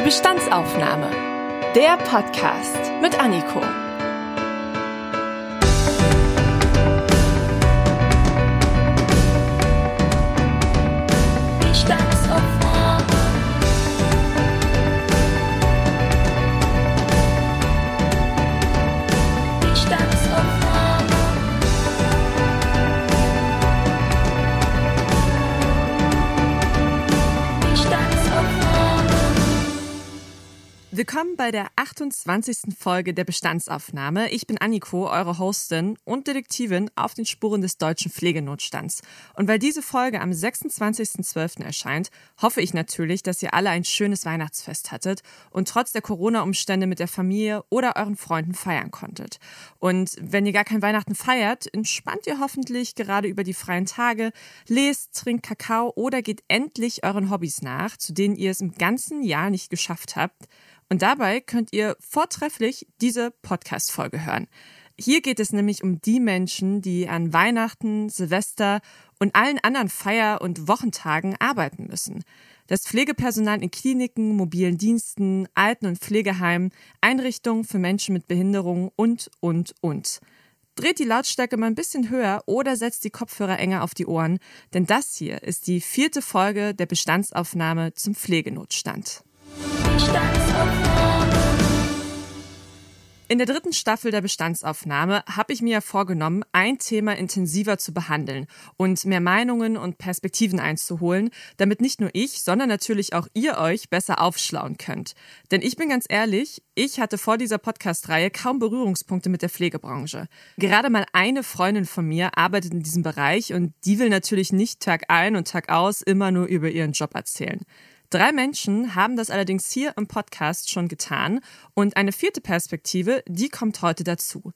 Die Bestandsaufnahme. Der Podcast mit Anniko. Willkommen bei der 28. Folge der Bestandsaufnahme. Ich bin Anniko, eure Hostin und Detektivin auf den Spuren des deutschen Pflegenotstands. Und weil diese Folge am 26.12. erscheint, hoffe ich natürlich, dass ihr alle ein schönes Weihnachtsfest hattet und trotz der Corona-Umstände mit der Familie oder euren Freunden feiern konntet. Und wenn ihr gar kein Weihnachten feiert, entspannt ihr hoffentlich gerade über die freien Tage, lest, trinkt Kakao oder geht endlich euren Hobbys nach, zu denen ihr es im ganzen Jahr nicht geschafft habt. Und dabei könnt ihr vortrefflich diese Podcast-Folge hören. Hier geht es nämlich um die Menschen, die an Weihnachten, Silvester und allen anderen Feier- und Wochentagen arbeiten müssen. Das Pflegepersonal in Kliniken, mobilen Diensten, Alten- und Pflegeheimen, Einrichtungen für Menschen mit Behinderung und, und, und. Dreht die Lautstärke mal ein bisschen höher oder setzt die Kopfhörer enger auf die Ohren, denn das hier ist die vierte Folge der Bestandsaufnahme zum Pflegenotstand. In der dritten Staffel der Bestandsaufnahme habe ich mir vorgenommen, ein Thema intensiver zu behandeln und mehr Meinungen und Perspektiven einzuholen, damit nicht nur ich, sondern natürlich auch ihr euch besser aufschlauen könnt. Denn ich bin ganz ehrlich, ich hatte vor dieser Podcast-Reihe kaum Berührungspunkte mit der Pflegebranche. Gerade mal eine Freundin von mir arbeitet in diesem Bereich und die will natürlich nicht Tag ein und Tag aus immer nur über ihren Job erzählen. Drei Menschen haben das allerdings hier im Podcast schon getan und eine vierte Perspektive, die kommt heute dazu.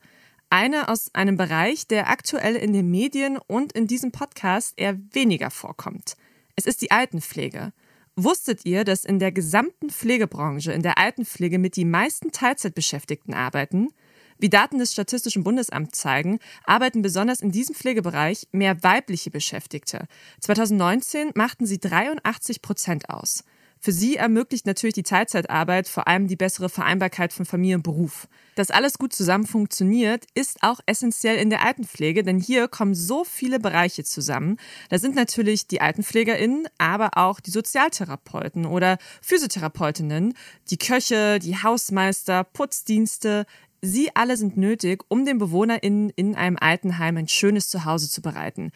Eine aus einem Bereich, der aktuell in den Medien und in diesem Podcast eher weniger vorkommt. Es ist die Altenpflege. Wusstet ihr, dass in der gesamten Pflegebranche in der Altenpflege mit die meisten Teilzeitbeschäftigten arbeiten? Wie Daten des Statistischen Bundesamts zeigen, arbeiten besonders in diesem Pflegebereich mehr weibliche Beschäftigte. 2019 machten sie 83 Prozent aus. Für sie ermöglicht natürlich die Teilzeitarbeit vor allem die bessere Vereinbarkeit von Familie und Beruf. Dass alles gut zusammen funktioniert, ist auch essentiell in der Altenpflege, denn hier kommen so viele Bereiche zusammen. Da sind natürlich die AltenpflegerInnen, aber auch die Sozialtherapeuten oder Physiotherapeutinnen, die Köche, die Hausmeister, Putzdienste, Sie alle sind nötig, um den BewohnerInnen in einem Altenheim ein schönes Zuhause zu bereiten.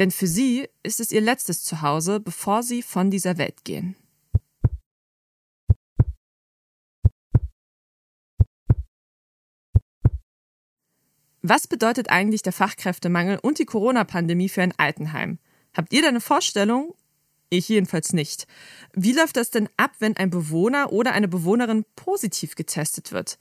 Denn für sie ist es ihr letztes Zuhause, bevor sie von dieser Welt gehen. Was bedeutet eigentlich der Fachkräftemangel und die Corona-Pandemie für ein Altenheim? Habt ihr da eine Vorstellung? Ich jedenfalls nicht. Wie läuft das denn ab, wenn ein Bewohner oder eine Bewohnerin positiv getestet wird?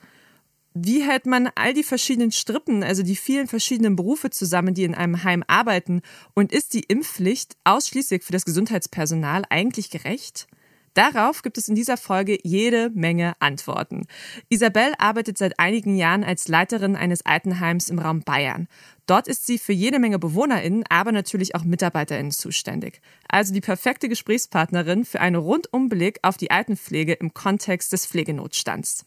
Wie hält man all die verschiedenen Strippen, also die vielen verschiedenen Berufe zusammen, die in einem Heim arbeiten? Und ist die Impfpflicht ausschließlich für das Gesundheitspersonal eigentlich gerecht? Darauf gibt es in dieser Folge jede Menge Antworten. Isabel arbeitet seit einigen Jahren als Leiterin eines Altenheims im Raum Bayern. Dort ist sie für jede Menge BewohnerInnen, aber natürlich auch MitarbeiterInnen zuständig. Also die perfekte Gesprächspartnerin für einen Rundumblick auf die Altenpflege im Kontext des Pflegenotstands.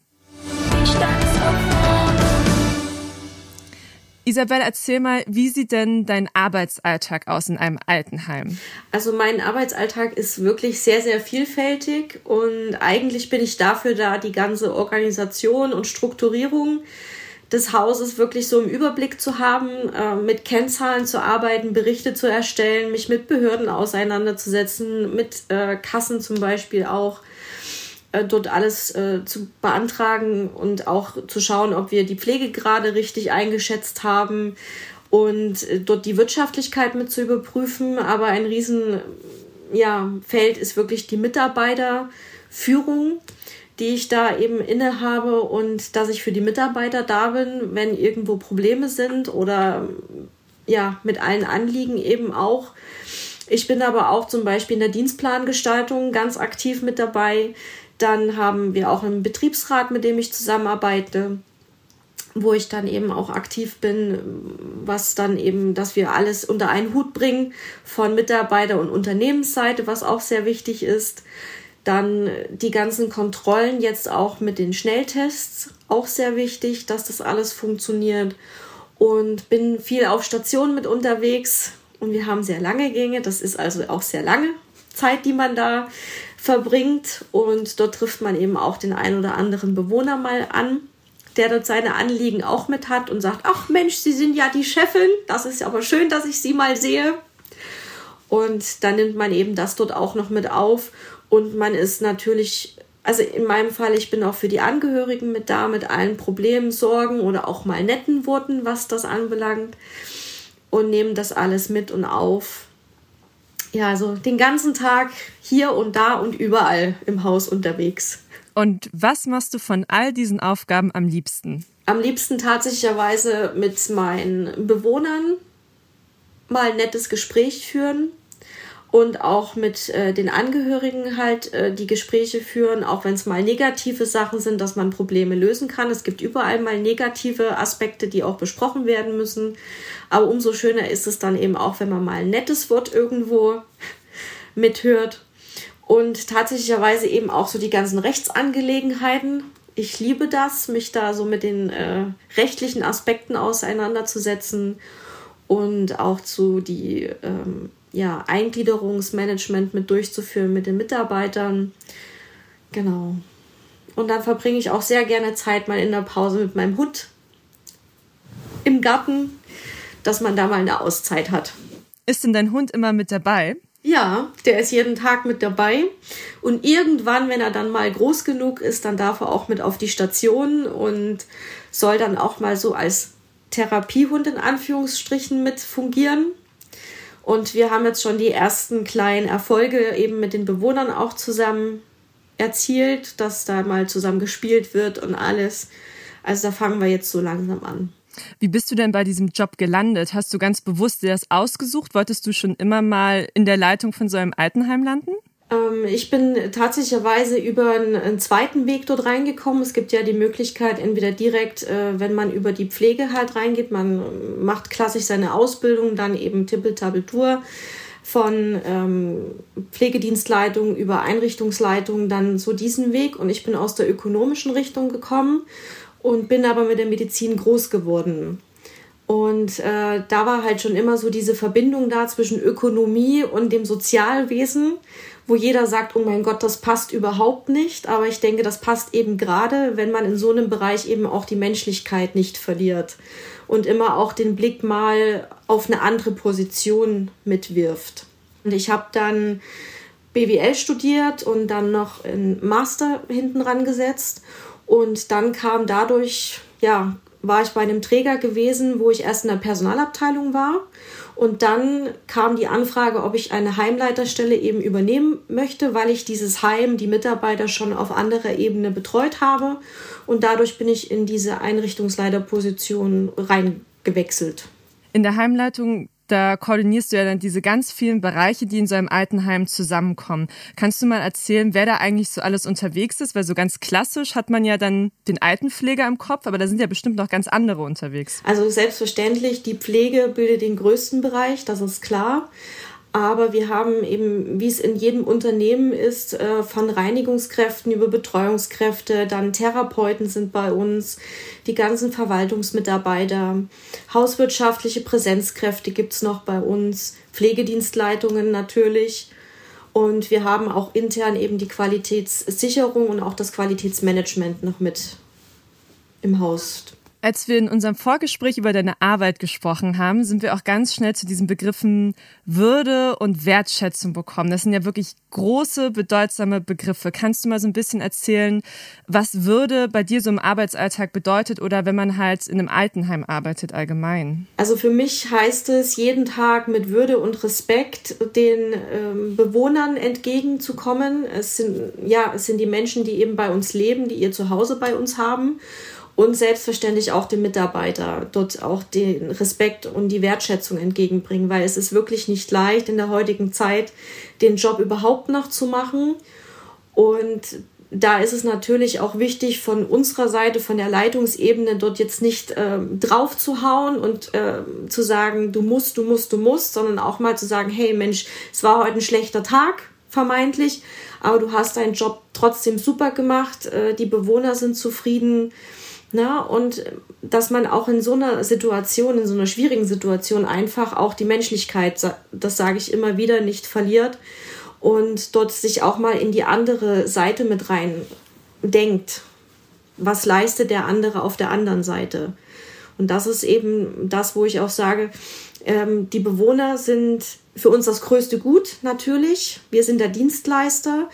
Isabel, erzähl mal, wie sieht denn dein Arbeitsalltag aus in einem Altenheim? Also mein Arbeitsalltag ist wirklich sehr, sehr vielfältig und eigentlich bin ich dafür da, die ganze Organisation und Strukturierung des Hauses wirklich so im Überblick zu haben, äh, mit Kennzahlen zu arbeiten, Berichte zu erstellen, mich mit Behörden auseinanderzusetzen, mit äh, Kassen zum Beispiel auch äh, dort alles äh, zu beantragen und auch zu schauen, ob wir die Pflege gerade richtig eingeschätzt haben und äh, dort die Wirtschaftlichkeit mit zu überprüfen. Aber ein riesen ja, ist wirklich die Mitarbeiterführung, die ich da eben innehabe und dass ich für die Mitarbeiter da bin, wenn irgendwo Probleme sind oder ja, mit allen Anliegen eben auch. Ich bin aber auch zum Beispiel in der Dienstplangestaltung ganz aktiv mit dabei. Dann haben wir auch einen Betriebsrat, mit dem ich zusammenarbeite, wo ich dann eben auch aktiv bin, was dann eben, dass wir alles unter einen Hut bringen von Mitarbeiter- und Unternehmensseite, was auch sehr wichtig ist. Dann die ganzen Kontrollen jetzt auch mit den Schnelltests, auch sehr wichtig, dass das alles funktioniert. Und bin viel auf Stationen mit unterwegs und wir haben sehr lange Gänge. Das ist also auch sehr lange Zeit, die man da verbringt. Und dort trifft man eben auch den einen oder anderen Bewohner mal an, der dort seine Anliegen auch mit hat und sagt, ach Mensch, Sie sind ja die Chefin, das ist aber schön, dass ich Sie mal sehe. Und dann nimmt man eben das dort auch noch mit auf. Und man ist natürlich, also in meinem Fall, ich bin auch für die Angehörigen mit da, mit allen Problemen, Sorgen oder auch mal netten Worten, was das anbelangt. Und nehmen das alles mit und auf ja, also den ganzen Tag hier und da und überall im Haus unterwegs. Und was machst du von all diesen Aufgaben am liebsten? Am liebsten tatsächlicherweise mit meinen Bewohnern mal ein nettes Gespräch führen und auch mit äh, den Angehörigen halt äh, die Gespräche führen, auch wenn es mal negative Sachen sind, dass man Probleme lösen kann. Es gibt überall mal negative Aspekte, die auch besprochen werden müssen. Aber umso schöner ist es dann eben auch, wenn man mal ein nettes Wort irgendwo mithört. Und tatsächlicherweise eben auch so die ganzen Rechtsangelegenheiten. Ich liebe das, mich da so mit den äh, rechtlichen Aspekten auseinanderzusetzen und auch zu die ähm, ja, Eingliederungsmanagement mit durchzuführen mit den Mitarbeitern. Genau. Und dann verbringe ich auch sehr gerne Zeit mal in der Pause mit meinem Hund im Garten, dass man da mal eine Auszeit hat. Ist denn dein Hund immer mit dabei? Ja, der ist jeden Tag mit dabei. Und irgendwann, wenn er dann mal groß genug ist, dann darf er auch mit auf die Station und soll dann auch mal so als Therapiehund in Anführungsstrichen mit fungieren. Und wir haben jetzt schon die ersten kleinen Erfolge eben mit den Bewohnern auch zusammen erzielt, dass da mal zusammen gespielt wird und alles. Also da fangen wir jetzt so langsam an. Wie bist du denn bei diesem Job gelandet? Hast du ganz bewusst dir das ausgesucht? Wolltest du schon immer mal in der Leitung von so einem Altenheim landen? Ähm, ich bin tatsächlicherweise über einen, zweiten Weg dort reingekommen. Es gibt ja die Möglichkeit, entweder direkt, äh, wenn man über die Pflege halt reingeht, man macht klassisch seine Ausbildung, dann eben Tippeltabeltour von ähm, Pflegedienstleitung über Einrichtungsleitung, dann so diesen Weg. Und ich bin aus der ökonomischen Richtung gekommen und bin aber mit der Medizin groß geworden. Und äh, da war halt schon immer so diese Verbindung da zwischen Ökonomie und dem Sozialwesen wo jeder sagt, oh mein Gott, das passt überhaupt nicht. Aber ich denke, das passt eben gerade, wenn man in so einem Bereich eben auch die Menschlichkeit nicht verliert und immer auch den Blick mal auf eine andere Position mitwirft. Und ich habe dann BWL studiert und dann noch einen Master hinten ran gesetzt. Und dann kam dadurch, ja, war ich bei einem Träger gewesen, wo ich erst in der Personalabteilung war und dann kam die Anfrage, ob ich eine Heimleiterstelle eben übernehmen möchte, weil ich dieses Heim, die Mitarbeiter schon auf anderer Ebene betreut habe. Und dadurch bin ich in diese Einrichtungsleiterposition reingewechselt. In der Heimleitung da koordinierst du ja dann diese ganz vielen Bereiche, die in so einem Altenheim zusammenkommen. Kannst du mal erzählen, wer da eigentlich so alles unterwegs ist? Weil so ganz klassisch hat man ja dann den Altenpfleger im Kopf, aber da sind ja bestimmt noch ganz andere unterwegs. Also selbstverständlich, die Pflege bildet den größten Bereich, das ist klar. Aber wir haben eben, wie es in jedem Unternehmen ist, äh, von Reinigungskräften über Betreuungskräfte, dann Therapeuten sind bei uns, die ganzen Verwaltungsmitarbeiter, hauswirtschaftliche Präsenzkräfte gibt's noch bei uns, Pflegedienstleitungen natürlich. Und wir haben auch intern eben die Qualitätssicherung und auch das Qualitätsmanagement noch mit im Haus. Als wir in unserem Vorgespräch über deine Arbeit gesprochen haben, sind wir auch ganz schnell zu diesen Begriffen Würde und Wertschätzung bekommen. Das sind ja wirklich große, bedeutsame Begriffe. Kannst du mal so ein bisschen erzählen, was Würde bei dir so im Arbeitsalltag bedeutet oder wenn man halt in einem Altenheim arbeitet allgemein? Also für mich heißt es, jeden Tag mit Würde und Respekt den ähm, Bewohnern entgegenzukommen. Es sind, ja, es sind die Menschen, die eben bei uns leben, die ihr Zuhause bei uns haben und selbstverständlich auch dem Mitarbeiter dort auch den Respekt und die Wertschätzung entgegenbringen, weil es ist wirklich nicht leicht in der heutigen Zeit den Job überhaupt noch zu machen und da ist es natürlich auch wichtig von unserer Seite, von der Leitungsebene, dort jetzt nicht äh, drauf zu hauen und äh, zu sagen, du musst, du musst, du musst, sondern auch mal zu sagen, hey Mensch, es war heute ein schlechter Tag, vermeintlich, aber du hast deinen Job trotzdem super gemacht, äh, die Bewohner sind zufrieden. Na, und dass man auch in so einer Situation, in so einer schwierigen Situation einfach auch die Menschlichkeit, das sage ich immer wieder, nicht verliert und dort sich auch mal in die andere Seite mit rein denkt. Was leistet der andere auf der anderen Seite? Und das ist eben das, wo ich auch sage, ähm, die Bewohner sind für uns das größte Gut natürlich. Wir sind der Dienstleister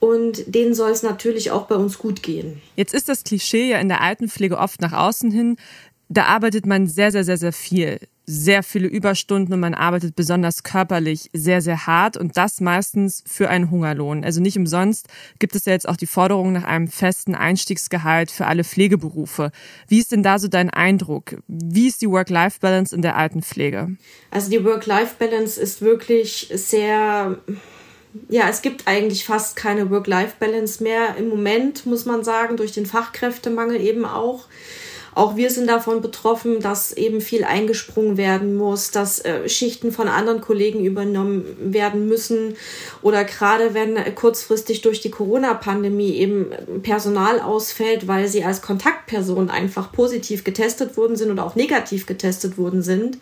und denen soll es natürlich auch bei uns gut gehen. Jetzt ist das Klischee ja in der Altenpflege oft nach außen hin. Da arbeitet man sehr, sehr, sehr, sehr viel. Sehr viele Überstunden und man arbeitet besonders körperlich sehr, sehr hart und das meistens für einen Hungerlohn. Also nicht umsonst gibt es ja jetzt auch die Forderung nach einem festen Einstiegsgehalt für alle Pflegeberufe. Wie ist denn da so dein Eindruck? Wie ist die Work-Life-Balance in der Altenpflege? Also die Work-Life-Balance ist wirklich sehr ja, es gibt eigentlich fast keine Work-Life-Balance mehr. Im Moment, muss man sagen, durch den Fachkräftemangel eben auch. Auch wir sind davon betroffen, dass eben viel eingesprungen werden muss, dass äh, Schichten von anderen Kollegen übernommen werden müssen. Oder gerade wenn äh, kurzfristig durch die Corona-Pandemie eben Personal ausfällt, weil sie als Kontaktperson einfach positiv getestet worden sind oder auch negativ getestet worden sind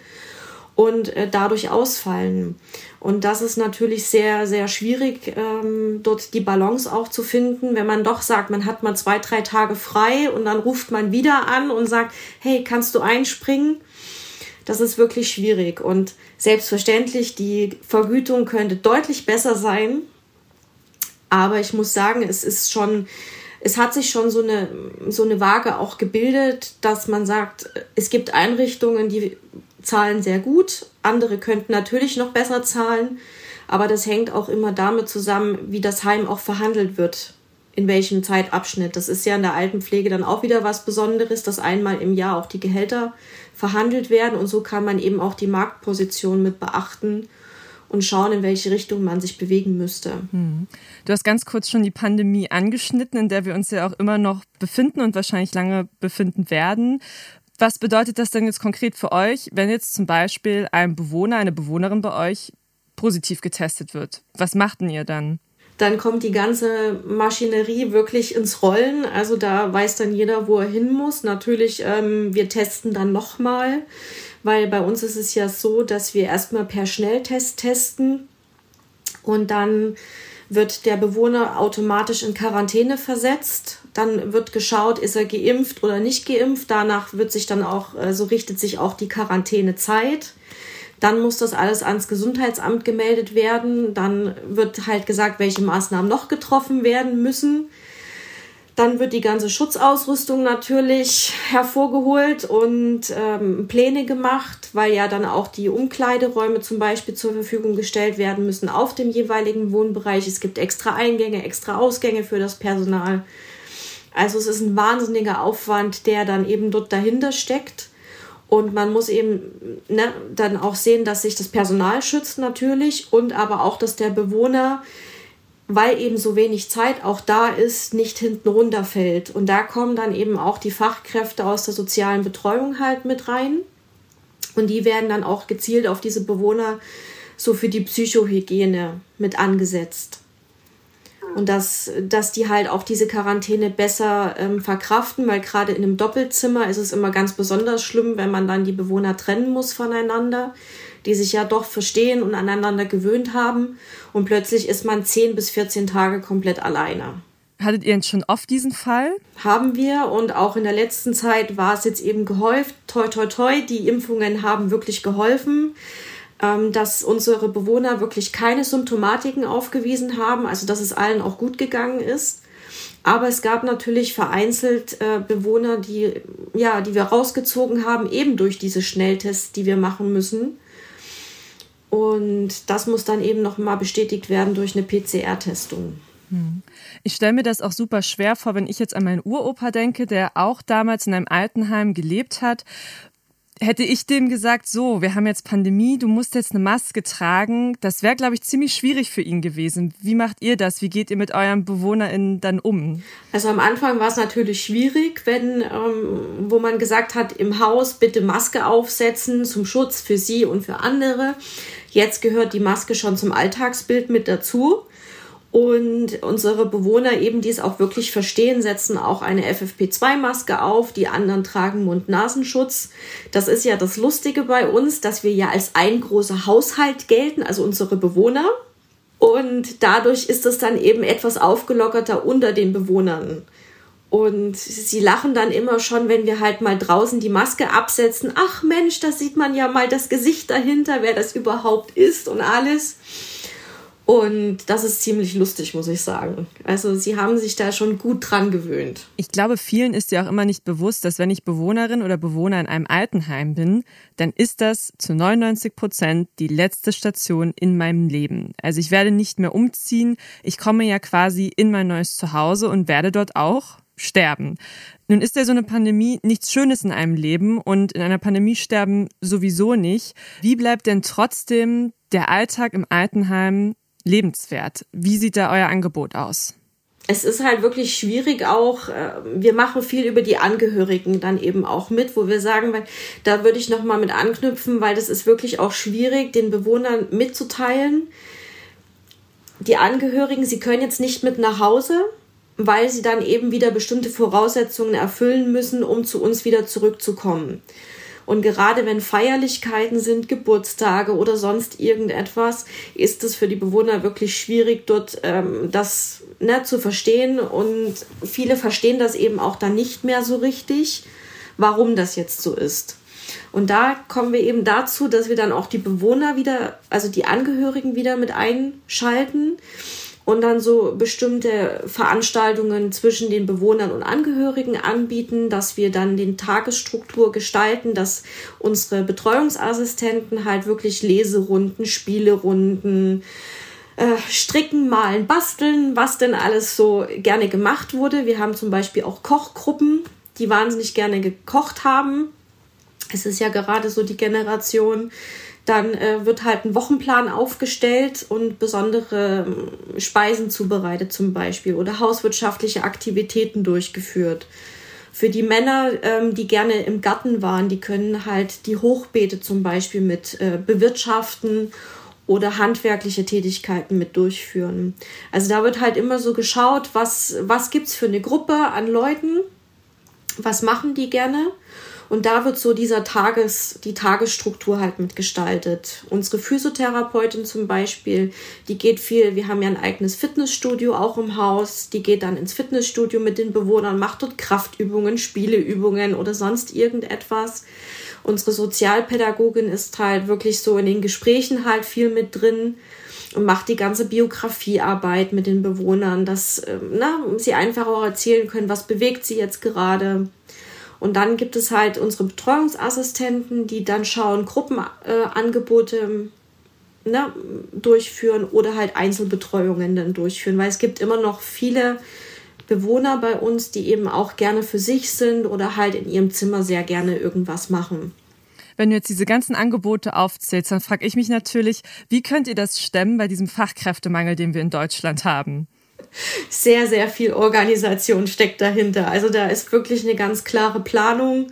und äh, dadurch ausfallen. Und das ist natürlich sehr, sehr schwierig, ähm, dort die Balance auch zu finden, wenn man doch sagt, man hat mal zwei, drei Tage frei und dann ruft man wieder an und sagt, hey, kannst du einspringen? Das ist wirklich schwierig. Und selbstverständlich, die Vergütung könnte deutlich besser sein. Aber ich muss sagen, es ist schon, es hat sich schon so eine, so eine Waage auch gebildet, dass man sagt, es gibt Einrichtungen, die zahlen sehr gut, andere könnten natürlich noch besser zahlen, aber das hängt auch immer damit zusammen, wie das Heim auch verhandelt wird, in welchem Zeitabschnitt. Das ist ja in der Altenpflege dann auch wieder was Besonderes, dass einmal im Jahr auch die Gehälter verhandelt werden und so kann man eben auch die Marktposition mit beachten und schauen, in welche Richtung man sich bewegen müsste. Hm. Du hast ganz kurz schon die Pandemie angeschnitten, in der wir uns ja auch immer noch befinden und wahrscheinlich lange befinden werden. Was bedeutet das denn jetzt konkret für euch, wenn jetzt zum Beispiel ein Bewohner, eine Bewohnerin bei euch positiv getestet wird? Was macht denn ihr dann? Dann kommt die ganze Maschinerie wirklich ins Rollen. Also da weiß dann jeder, wo er hin muss. Natürlich, ähm, wir testen dann nochmal, weil bei uns ist es ja so, dass wir erstmal per Schnelltest testen und dann wird der Bewohner automatisch in Quarantäne versetzt. Dann wird geschaut, ist er geimpft oder nicht geimpft. Danach wird sich dann auch, so also richtet sich auch die Quarantänezeit. Dann muss das alles ans Gesundheitsamt gemeldet werden. Dann wird halt gesagt, welche Maßnahmen noch getroffen werden müssen. Dann wird die ganze Schutzausrüstung natürlich hervorgeholt und ähm, Pläne gemacht, weil ja dann auch die Umkleideräume zum Beispiel zur Verfügung gestellt werden müssen auf dem jeweiligen Wohnbereich. Es gibt extra Eingänge, extra Ausgänge für das Personal. Also es ist ein wahnsinniger Aufwand, der dann eben dort dahinter steckt. Und man muss eben ne, dann auch sehen, dass sich das Personal schützt natürlich und aber auch, dass der Bewohner weil eben so wenig Zeit auch da ist, nicht hinten runterfällt. Und da kommen dann eben auch die Fachkräfte aus der sozialen Betreuung halt mit rein. Und die werden dann auch gezielt auf diese Bewohner so für die Psychohygiene mit angesetzt. Und dass, dass die halt auch diese Quarantäne besser ähm, verkraften, weil gerade in einem Doppelzimmer ist es immer ganz besonders schlimm, wenn man dann die Bewohner trennen muss voneinander die sich ja doch verstehen und aneinander gewöhnt haben. Und plötzlich ist man 10 bis 14 Tage komplett alleine. Hattet ihr schon oft diesen Fall? Haben wir und auch in der letzten Zeit war es jetzt eben gehäuft. Toi, toi, toi, die Impfungen haben wirklich geholfen, dass unsere Bewohner wirklich keine Symptomatiken aufgewiesen haben, also dass es allen auch gut gegangen ist. Aber es gab natürlich vereinzelt äh, Bewohner, die, ja, die wir rausgezogen haben, eben durch diese Schnelltests, die wir machen müssen. Und das muss dann eben nochmal bestätigt werden durch eine PCR-Testung. Hm. Ich stelle mir das auch super schwer vor, wenn ich jetzt an meinen Uropa denke, der auch damals in einem Altenheim gelebt hat hätte ich dem gesagt, so, wir haben jetzt Pandemie, du musst jetzt eine Maske tragen, das wäre, glaube ich, ziemlich schwierig für ihn gewesen. Wie macht ihr das? Wie geht ihr mit euren BewohnerInnen dann um? Also am Anfang war es natürlich schwierig, wenn, ähm, wo man gesagt hat, im Haus bitte Maske aufsetzen zum Schutz für sie und für andere. Jetzt gehört die Maske schon zum Alltagsbild mit dazu. Und unsere Bewohner eben, die es auch wirklich verstehen, setzen auch eine FFP2-Maske auf. Die anderen tragen Mund-Nasenschutz. Das ist ja das Lustige bei uns, dass wir ja als ein großer Haushalt gelten, also unsere Bewohner. Und dadurch ist es dann eben etwas aufgelockerter unter den Bewohnern. Und sie lachen dann immer schon, wenn wir halt mal draußen die Maske absetzen. Ach Mensch, da sieht man ja mal das Gesicht dahinter, wer das überhaupt ist und alles. Und das ist ziemlich lustig, muss ich sagen. Also sie haben sich da schon gut dran gewöhnt. Ich glaube, vielen ist ja auch immer nicht bewusst, dass wenn ich Bewohnerin oder Bewohner in einem Altenheim bin, dann ist das zu 99 Prozent die letzte Station in meinem Leben. Also ich werde nicht mehr umziehen. Ich komme ja quasi in mein neues Zuhause und werde dort auch sterben. Nun ist ja so eine Pandemie nichts Schönes in einem Leben und in einer Pandemie sterben sowieso nicht. Wie bleibt denn trotzdem der Alltag im Altenheim lebenswert. Wie sieht da euer Angebot aus? es ist halt wirklich schwierig auch. Äh, wir machen viel über die Angehörigen dann eben auch mit, wo wir sagen, weil da würde ich noch mal mit anknüpfen, weil das ist wirklich auch schwierig, den Bewohnern mitzuteilen. Die Angehörigen, sie können jetzt nicht mit nach Hause, weil sie dann eben wieder bestimmte Voraussetzungen erfüllen müssen, um zu uns wieder zurückzukommen. Und gerade wenn Feierlichkeiten sind, Geburtstage oder sonst irgendetwas, ist es für die Bewohner wirklich schwierig, dort ähm, das ne, zu verstehen. Und viele verstehen das eben auch dann nicht mehr so richtig, warum das jetzt so ist. Und da kommen wir eben dazu, dass wir dann auch die Bewohner wieder, also die Angehörigen wieder mit einschalten und dann so bestimmte Veranstaltungen zwischen den Bewohnern und Angehörigen anbieten, dass wir dann den Tagesstruktur gestalten, dass unsere Betreuungsassistenten halt wirklich Leserunden, Spielerunden, äh, stricken, malen, basteln, was denn alles so gerne gemacht wurde. Wir haben zum Beispiel auch Kochgruppen, die wahnsinnig gerne gekocht haben. Es ist ja gerade so die Generation, dann äh, wird halt ein Wochenplan aufgestellt und besondere äh, Speisen zubereitet zum Beispiel oder hauswirtschaftliche Aktivitäten durchgeführt. Für die Männer, ähm, die gerne im Garten waren, die können halt die Hochbeete zum Beispiel mit äh, bewirtschaften oder handwerkliche Tätigkeiten mit durchführen. Also da wird halt immer so geschaut, was, was gibt's für eine Gruppe an Leuten, was machen die gerne und da wird so dieser Tages, die Tagesstruktur halt mitgestaltet. Unsere Physiotherapeutin zum Beispiel, die geht viel, wir haben ja ein eigenes Fitnessstudio auch im Haus, die geht dann ins Fitnessstudio mit den Bewohnern, macht dort Kraftübungen, Spieleübungen oder sonst irgendetwas. Unsere Sozialpädagogin ist halt wirklich so in den Gesprächen halt viel mit drin und macht die ganze Biografiearbeit mit den Bewohnern, dass ähm, na, sie einfach auch erzählen können, was bewegt sie jetzt gerade und dann gibt es halt unsere Betreuungsassistenten, die dann schauen, Gruppenangebote äh, ne, durchführen oder halt Einzelbetreuungen dann durchführen, weil es gibt immer noch viele Bewohner bei uns, die eben auch gerne für sich sind oder halt in ihrem Zimmer sehr gerne irgendwas machen. Wenn du jetzt diese ganzen Angebote aufzählst, dann frage ich mich natürlich, wie könnt ihr das stemmen bei diesem Fachkräftemangel, den wir in Deutschland haben? Sehr, sehr viel Organisation steckt dahinter. Also da ist wirklich eine ganz klare Planung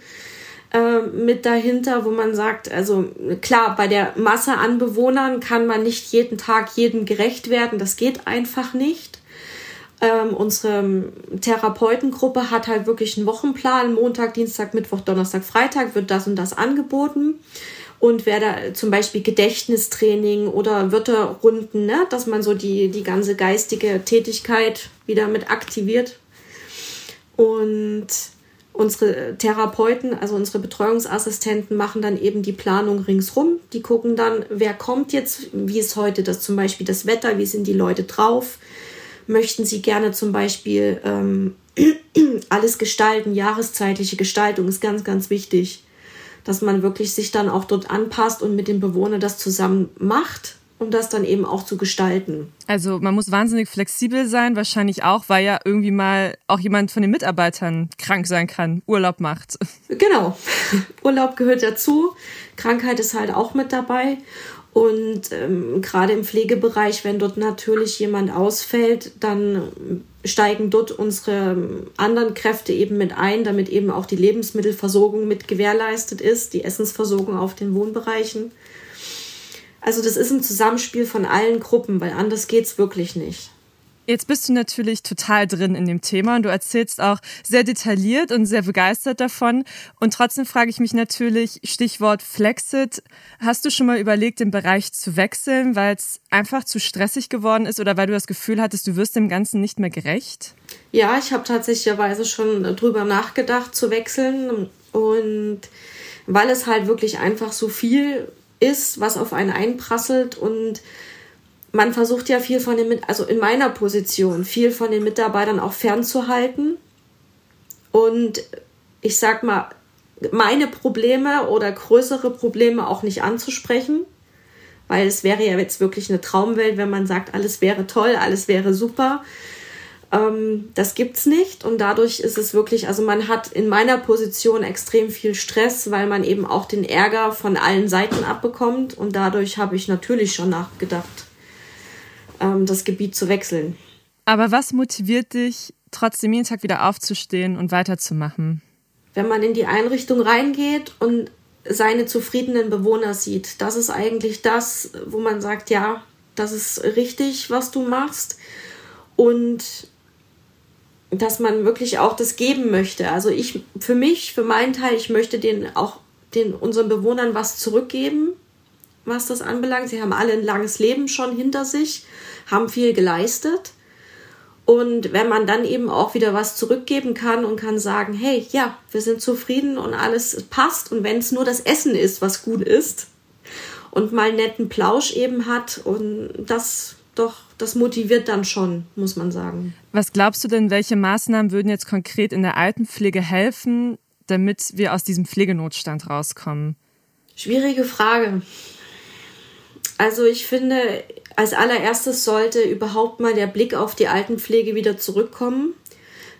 äh, mit dahinter, wo man sagt, also klar, bei der Masse an Bewohnern kann man nicht jeden Tag jedem gerecht werden. Das geht einfach nicht. Ähm, unsere Therapeutengruppe hat halt wirklich einen Wochenplan. Montag, Dienstag, Mittwoch, Donnerstag, Freitag wird das und das angeboten und wer da zum Beispiel Gedächtnistraining oder Wörterrunden, ne, dass man so die, die ganze geistige Tätigkeit wieder mit aktiviert. Und unsere Therapeuten, also unsere Betreuungsassistenten machen dann eben die Planung ringsrum. Die gucken dann, wer kommt jetzt, wie ist heute das zum Beispiel das Wetter, wie sind die Leute drauf. Möchten sie gerne zum Beispiel ähm, alles gestalten, jahreszeitliche Gestaltung ist ganz, ganz wichtig dass man wirklich sich dann auch dort anpasst und mit dem Bewohner das zusammen macht, um das dann eben auch zu gestalten. Also man muss wahnsinnig flexibel sein, wahrscheinlich auch, weil ja irgendwie mal auch jemand von den Mitarbeitern krank sein kann, Urlaub macht. Genau, Urlaub gehört dazu, Krankheit ist halt auch mit dabei. Und ähm, gerade im Pflegebereich, wenn dort natürlich jemand ausfällt, dann steigen dort unsere anderen Kräfte eben mit ein, damit eben auch die Lebensmittelversorgung mit gewährleistet ist, die Essensversorgung auf den Wohnbereichen. Also das ist ein Zusammenspiel von allen Gruppen, weil anders geht's wirklich nicht. Jetzt bist du natürlich total drin in dem Thema und du erzählst auch sehr detailliert und sehr begeistert davon. Und trotzdem frage ich mich natürlich, Stichwort Flexit, hast du schon mal überlegt, den Bereich zu wechseln, weil es einfach zu stressig geworden ist oder weil du das Gefühl hattest, du wirst dem Ganzen nicht mehr gerecht? Ja, ich habe tatsächlicherweise schon drüber nachgedacht zu wechseln und weil es halt wirklich einfach so viel ist, was auf einen einprasselt und man versucht ja viel von den, also in meiner Position, viel von den Mitarbeitern auch fernzuhalten. Und ich sag mal, meine Probleme oder größere Probleme auch nicht anzusprechen, weil es wäre ja jetzt wirklich eine Traumwelt, wenn man sagt, alles wäre toll, alles wäre super. Ähm, das gibt's nicht und dadurch ist es wirklich, also man hat in meiner Position extrem viel Stress, weil man eben auch den Ärger von allen Seiten abbekommt und dadurch habe ich natürlich schon nachgedacht ähm, das Gebiet zu wechseln. Aber was motiviert dich, trotzdem jeden Tag wieder aufzustehen und weiterzumachen? Wenn man in die Einrichtung reingeht und seine zufriedenen Bewohner sieht, das ist eigentlich das, wo man sagt, ja, das ist richtig, was du machst. Und dass man wirklich auch das geben möchte. Also ich, für mich, für meinen Teil, ich möchte den auch den unseren Bewohnern was zurückgeben, was das anbelangt. Sie haben alle ein langes Leben schon hinter sich haben viel geleistet. Und wenn man dann eben auch wieder was zurückgeben kann und kann sagen, hey, ja, wir sind zufrieden und alles passt und wenn es nur das Essen ist, was gut ist und mal einen netten Plausch eben hat und das doch, das motiviert dann schon, muss man sagen. Was glaubst du denn, welche Maßnahmen würden jetzt konkret in der Altenpflege helfen, damit wir aus diesem Pflegenotstand rauskommen? Schwierige Frage. Also ich finde, als allererstes sollte überhaupt mal der Blick auf die Altenpflege wieder zurückkommen.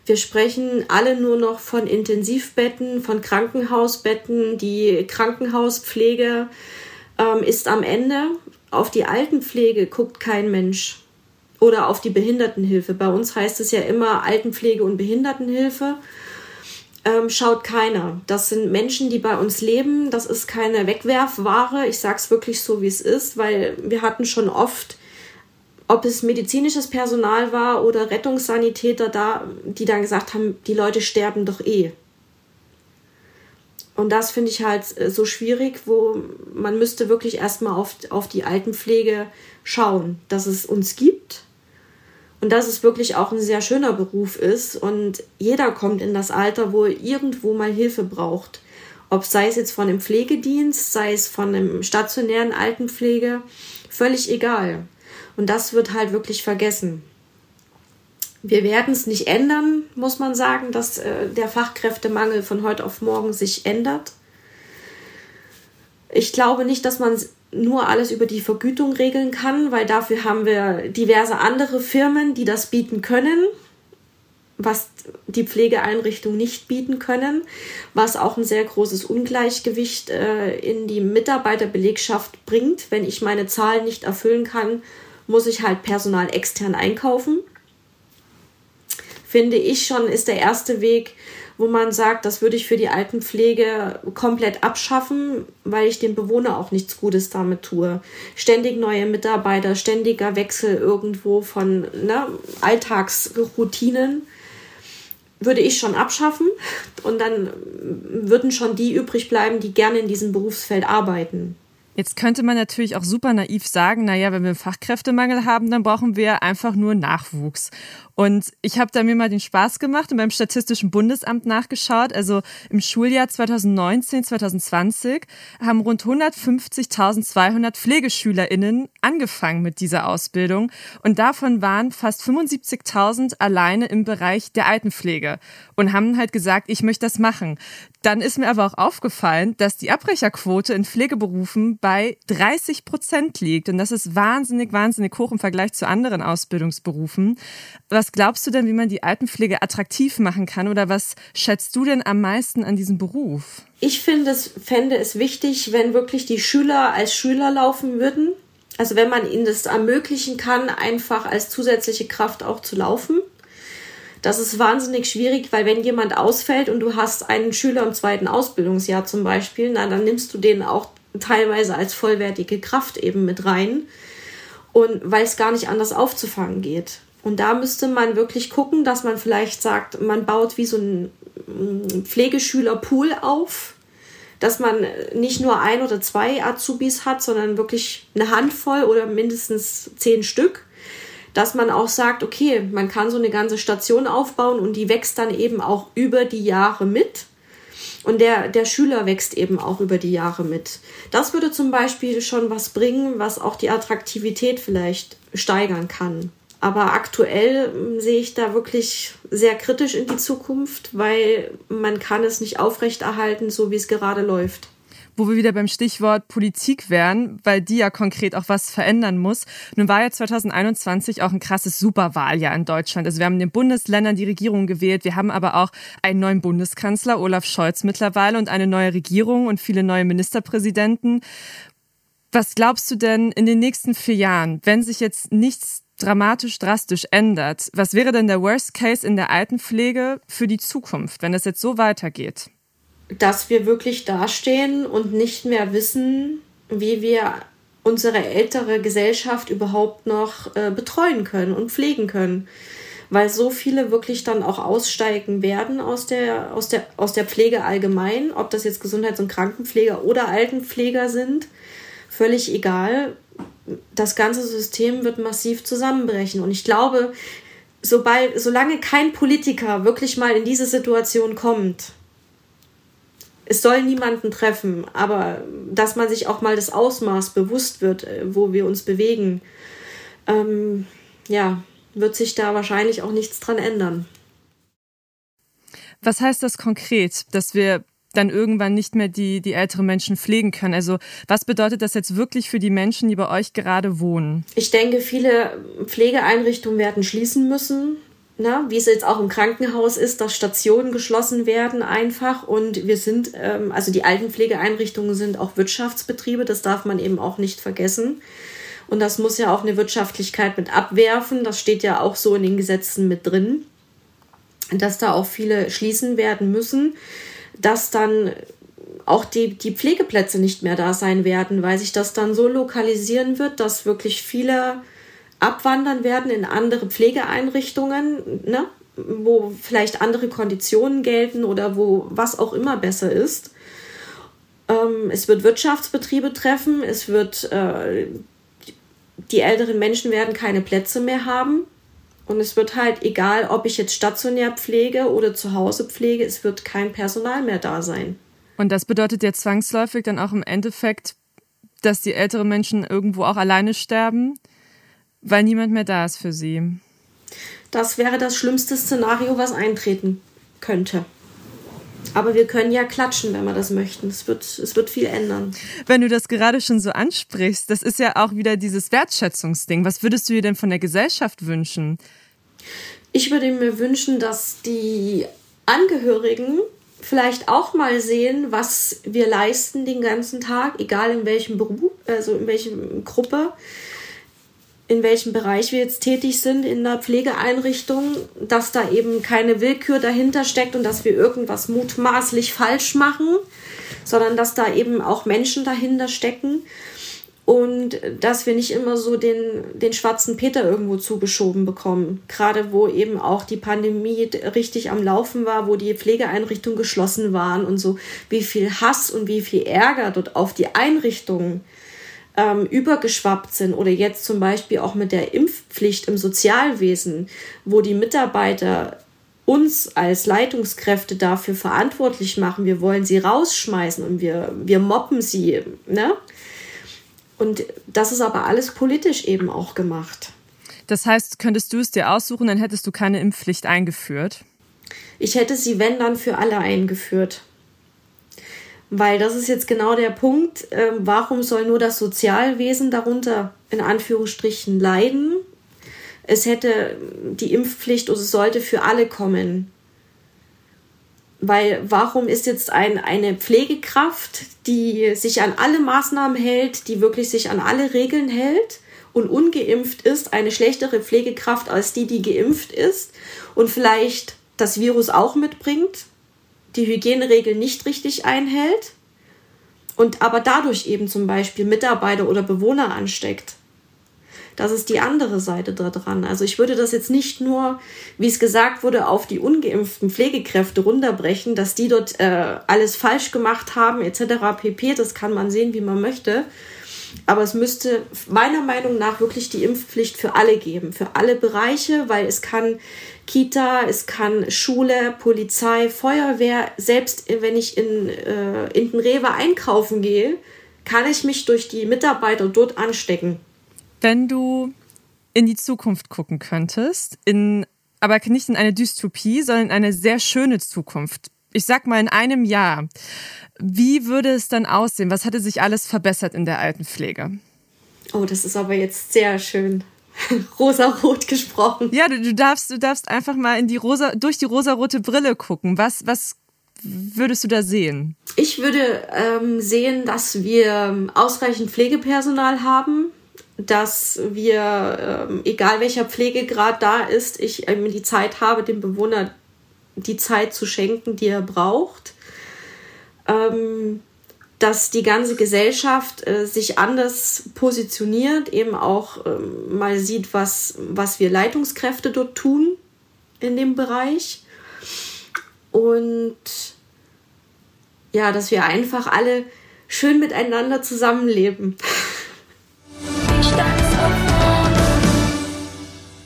Wir sprechen alle nur noch von Intensivbetten, von Krankenhausbetten. Die Krankenhauspflege ähm, ist am Ende. Auf die Altenpflege guckt kein Mensch. Oder auf die Behindertenhilfe. Bei uns heißt es ja immer Altenpflege und Behindertenhilfe ähm, schaut keiner. Das sind Menschen, die bei uns leben. Das ist keine Wegwerfware. Ich sage es wirklich so, wie es ist, weil wir hatten schon oft, ob es medizinisches Personal war oder Rettungssanitäter da, die dann gesagt haben, die Leute sterben doch eh. Und das finde ich halt äh, so schwierig, wo man müsste wirklich erstmal auf, auf die Altenpflege schauen, dass es uns gibt, und dass es wirklich auch ein sehr schöner Beruf ist und jeder kommt in das Alter, wo er irgendwo mal Hilfe braucht. Ob sei es jetzt von einem Pflegedienst, sei es von einem stationären Altenpflege, völlig egal. Und das wird halt wirklich vergessen. Wir werden es nicht ändern, muss man sagen, dass äh, der Fachkräftemangel von heute auf morgen sich ändert. Ich glaube nicht, dass man nur alles über die Vergütung regeln kann, weil dafür haben wir diverse andere Firmen, die das bieten können, was die Pflegeeinrichtungen nicht bieten können, was auch ein sehr großes Ungleichgewicht äh, in die Mitarbeiterbelegschaft bringt. Wenn ich meine Zahlen nicht erfüllen kann, muss ich halt Personal extern einkaufen. Finde ich schon, ist der erste Weg, wo man sagt, das würde ich für die Altenpflege komplett abschaffen, weil ich dem Bewohner auch nichts Gutes damit tue. Ständig neue Mitarbeiter, ständiger Wechsel irgendwo von ne, Alltagsroutinen würde ich schon abschaffen und dann würden schon die übrig bleiben, die gerne in diesem Berufsfeld arbeiten. Jetzt könnte man natürlich auch super naiv sagen, naja, wenn wir Fachkräftemangel haben, dann brauchen wir einfach nur Nachwuchs. Und ich habe da mir mal den Spaß gemacht und beim Statistischen Bundesamt nachgeschaut. Also im Schuljahr 2019, 2020 haben rund 150.200 PflegeschülerInnen angefangen mit dieser Ausbildung. Und davon waren fast 75.000 alleine im Bereich der Altenpflege und haben halt gesagt, ich möchte das machen. Dann ist mir aber auch aufgefallen, dass die Abbrecherquote in Pflegeberufen bei 30 Prozent liegt. Und das ist wahnsinnig, wahnsinnig hoch im Vergleich zu anderen Ausbildungsberufen. Was was glaubst du denn, wie man die Altenpflege attraktiv machen kann oder was schätzt du denn am meisten an diesem Beruf? Ich finde es, fände es wichtig, wenn wirklich die Schüler als Schüler laufen würden. Also wenn man ihnen das ermöglichen kann, einfach als zusätzliche Kraft auch zu laufen. Das ist wahnsinnig schwierig, weil wenn jemand ausfällt und du hast einen Schüler im zweiten Ausbildungsjahr zum Beispiel, na, dann nimmst du den auch teilweise als vollwertige Kraft eben mit rein. Und weil es gar nicht anders aufzufangen geht. Und da müsste man wirklich gucken, dass man vielleicht sagt, man baut wie so ein Pflegeschülerpool auf, dass man nicht nur ein oder zwei Azubis hat, sondern wirklich eine Handvoll oder mindestens zehn Stück. Dass man auch sagt, okay, man kann so eine ganze Station aufbauen und die wächst dann eben auch über die Jahre mit. Und der, der Schüler wächst eben auch über die Jahre mit. Das würde zum Beispiel schon was bringen, was auch die Attraktivität vielleicht steigern kann. Aber aktuell ähm, sehe ich da wirklich sehr kritisch in die Zukunft, weil man kann es nicht aufrechterhalten, so wie es gerade läuft wo wir wieder beim Stichwort Politik wären, weil die ja konkret auch was verändern muss. Nun war ja 2021 auch ein krasses Superwahljahr in Deutschland. Also wir haben in den Bundesländern die Regierung gewählt, wir haben aber auch einen neuen Bundeskanzler, Olaf Scholz mittlerweile, und eine neue Regierung und viele neue Ministerpräsidenten. Was glaubst du denn in den nächsten vier Jahren, wenn sich jetzt nichts dramatisch drastisch ändert, was wäre denn der Worst Case in der Altenpflege für die Zukunft, wenn es jetzt so weitergeht? dass wir wirklich dastehen und nicht mehr wissen, wie wir unsere ältere Gesellschaft überhaupt noch äh, betreuen können und pflegen können. Weil so viele wirklich dann auch aussteigen werden aus der, aus der, aus der Pflege allgemein, ob das jetzt Gesundheits- und Krankenpfleger oder Altenpfleger sind, völlig egal. Das ganze System wird massiv zusammenbrechen. Und ich glaube, sobald, solange kein Politiker wirklich mal in diese Situation kommt, es soll niemanden treffen, aber dass man sich auch mal das Ausmaß bewusst wird, äh, wo wir uns bewegen, ähm, ja, wird sich da wahrscheinlich auch nichts dran ändern. Was heißt das konkret, dass wir dann irgendwann nicht mehr die, die älteren Menschen pflegen können? Also was bedeutet das jetzt wirklich für die Menschen, die bei euch gerade wohnen? Ich denke, viele Pflegeeinrichtungen werden schließen müssen na, wie es jetzt auch im Krankenhaus ist, dass Stationen geschlossen werden einfach und wir sind, ähm, also die Altenpflegeeinrichtungen sind auch Wirtschaftsbetriebe, das darf man eben auch nicht vergessen. Und das muss ja auch eine Wirtschaftlichkeit mit abwerfen, das steht ja auch so in den Gesetzen mit drin, dass da auch viele schließen werden müssen, dass dann auch die, die Pflegeplätze nicht mehr da sein werden, weil sich das dann so lokalisieren wird, dass wirklich viele abwandern werden in andere Pflegeeinrichtungen, ne? wo vielleicht andere Konditionen gelten oder wo was auch immer besser ist. Ähm, es wird Wirtschaftsbetriebe treffen, es wird äh, die älteren Menschen werden keine Plätze mehr haben. Und es wird halt, egal ob ich jetzt stationär pflege oder zu Hause pflege, es wird kein Personal mehr da sein. Und das bedeutet ja zwangsläufig dann auch im Endeffekt, dass die älteren Menschen irgendwo auch alleine sterben weil niemand mehr da ist für sie. Das wäre das schlimmste Szenario, was eintreten könnte. Aber wir können ja klatschen, wenn wir das möchten. Es wird, es wird viel ändern. Wenn du das gerade schon so ansprichst, das ist ja auch wieder dieses Wertschätzungsding. Was würdest du dir denn von der Gesellschaft wünschen? Ich würde mir wünschen, dass die Angehörigen vielleicht auch mal sehen, was wir leisten den ganzen Tag, egal in welchem Beruf, also in welcher Gruppe in welchem Bereich wir jetzt tätig sind in der Pflegeeinrichtung, dass da eben keine Willkür dahinter steckt und dass wir irgendwas mutmaßlich falsch machen, sondern dass da eben auch Menschen dahinter stecken und dass wir nicht immer so den, den schwarzen Peter irgendwo zugeschoben bekommen. Gerade wo eben auch die Pandemie richtig am Laufen war, wo die Pflegeeinrichtungen geschlossen waren und so, wie viel Hass und wie viel Ärger dort auf die Einrichtungen ähm, übergeschwappt sind oder jetzt zum Beispiel auch mit der Impfpflicht im Sozialwesen, wo die Mitarbeiter uns als Leitungskräfte dafür verantwortlich machen, wir wollen sie rausschmeißen und wir, wir moppen sie. Ne? Und das ist aber alles politisch eben auch gemacht. Das heißt, könntest du es dir aussuchen, dann hättest du keine Impfpflicht eingeführt? Ich hätte sie, wenn dann, für alle eingeführt. Weil das ist jetzt genau der Punkt, äh, warum soll nur das Sozialwesen darunter in Anführungsstrichen leiden? Es hätte die Impfpflicht oder es sollte für alle kommen. Weil warum ist jetzt ein, eine Pflegekraft, die sich an alle Maßnahmen hält, die wirklich sich an alle Regeln hält und ungeimpft ist, eine schlechtere Pflegekraft als die, die geimpft ist und vielleicht das Virus auch mitbringt? Die Hygieneregeln nicht richtig einhält und aber dadurch eben zum Beispiel Mitarbeiter oder Bewohner ansteckt. das ist die andere Seite da dran. Also ich würde das jetzt nicht nur, wie es gesagt wurde, auf die ungeimpften Pflegekräfte runterbrechen, dass die dort äh, alles falsch gemacht haben etc. pp. Das kann man sehen, wie man möchte. Aber es müsste meiner Meinung nach wirklich die Impfpflicht für alle geben, für alle Bereiche, weil es kann Kita, es kann Schule, Polizei, Feuerwehr, selbst wenn ich in, äh, in den Rewe einkaufen gehe, kann ich mich durch die Mitarbeiter dort anstecken. Wenn du in die Zukunft gucken könntest, in, aber nicht in eine Dystopie, sondern in eine sehr schöne Zukunft. Ich sag mal in einem Jahr. Wie würde es dann aussehen? Was hatte sich alles verbessert in der Altenpflege? Oh, das ist aber jetzt sehr schön rosarot gesprochen. Ja, du, du, darfst, du darfst einfach mal in die rosa, durch die rosarote Brille gucken. Was, was würdest du da sehen? Ich würde ähm, sehen, dass wir ausreichend Pflegepersonal haben, dass wir, ähm, egal welcher Pflegegrad da ist, ich ähm, die Zeit habe, dem Bewohner die Zeit zu schenken, die er braucht. Ähm, dass die ganze Gesellschaft äh, sich anders positioniert, eben auch ähm, mal sieht, was, was wir Leitungskräfte dort tun in dem Bereich. Und ja, dass wir einfach alle schön miteinander zusammenleben.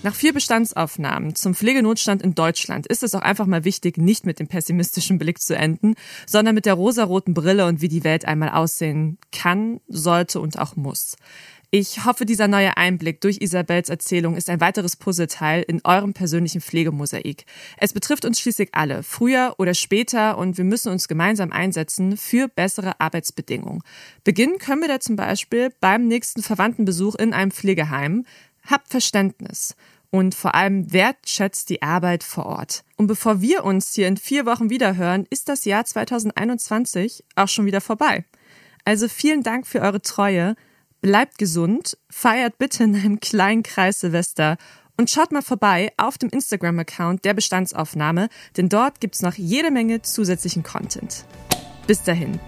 Nach vier Bestandsaufnahmen zum Pflegenotstand in Deutschland ist es auch einfach mal wichtig, nicht mit dem pessimistischen Blick zu enden, sondern mit der rosaroten Brille und wie die Welt einmal aussehen kann, sollte und auch muss. Ich hoffe, dieser neue Einblick durch Isabels Erzählung ist ein weiteres Puzzleteil in eurem persönlichen Pflegemosaik. Es betrifft uns schließlich alle, früher oder später, und wir müssen uns gemeinsam einsetzen für bessere Arbeitsbedingungen. Beginnen können wir da zum Beispiel beim nächsten Verwandtenbesuch in einem Pflegeheim. Habt Verständnis und vor allem wertschätzt die Arbeit vor Ort. Und bevor wir uns hier in vier Wochen wiederhören, ist das Jahr 2021 auch schon wieder vorbei. Also vielen Dank für eure Treue, bleibt gesund, feiert bitte in einem kleinen Kreis Silvester und schaut mal vorbei auf dem Instagram-Account der Bestandsaufnahme, denn dort gibt's noch jede Menge zusätzlichen Content. Bis dahin.